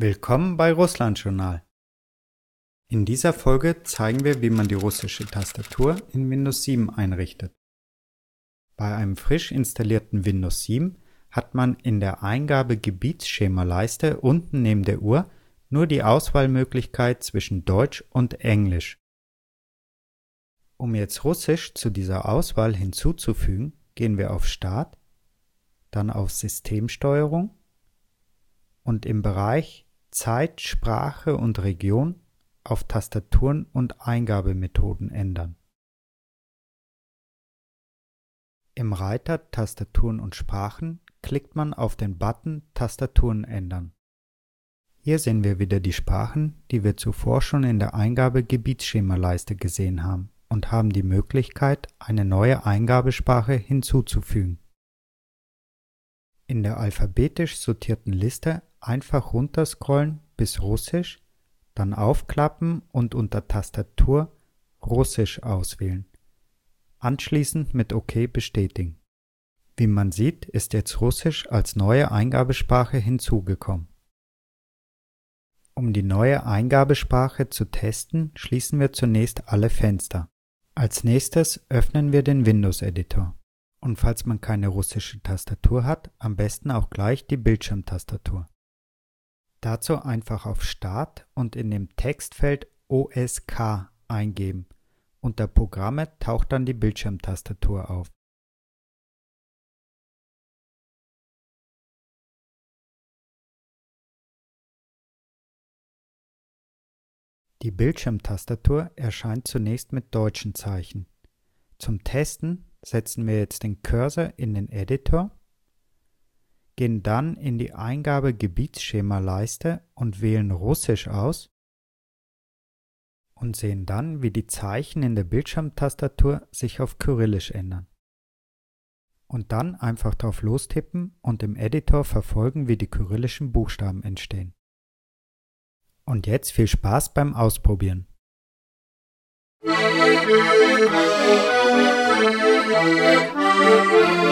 Willkommen bei Russland Journal. In dieser Folge zeigen wir, wie man die russische Tastatur in Windows 7 einrichtet. Bei einem frisch installierten Windows 7 hat man in der Eingabe Gebietsschema-Leiste unten neben der Uhr nur die Auswahlmöglichkeit zwischen Deutsch und Englisch. Um jetzt Russisch zu dieser Auswahl hinzuzufügen, gehen wir auf Start, dann auf Systemsteuerung und im Bereich Zeit, Sprache und Region auf Tastaturen und Eingabemethoden ändern. Im Reiter Tastaturen und Sprachen klickt man auf den Button Tastaturen ändern. Hier sehen wir wieder die Sprachen, die wir zuvor schon in der Eingabe-Gebietsschema-Leiste gesehen haben und haben die Möglichkeit, eine neue Eingabesprache hinzuzufügen. In der alphabetisch sortierten Liste einfach runterscrollen bis Russisch, dann aufklappen und unter Tastatur Russisch auswählen. Anschließend mit OK bestätigen. Wie man sieht, ist jetzt Russisch als neue Eingabesprache hinzugekommen. Um die neue Eingabesprache zu testen, schließen wir zunächst alle Fenster. Als nächstes öffnen wir den Windows-Editor. Und falls man keine russische Tastatur hat, am besten auch gleich die Bildschirmtastatur. Dazu einfach auf Start und in dem Textfeld OSK eingeben. Unter Programme taucht dann die Bildschirmtastatur auf. Die Bildschirmtastatur erscheint zunächst mit deutschen Zeichen. Zum Testen setzen wir jetzt den Cursor in den Editor gehen dann in die Eingabe Gebietsschema-Leiste und wählen Russisch aus und sehen dann, wie die Zeichen in der Bildschirmtastatur sich auf Kyrillisch ändern. Und dann einfach drauf lostippen und im Editor verfolgen, wie die kyrillischen Buchstaben entstehen. Und jetzt viel Spaß beim Ausprobieren. Musik Música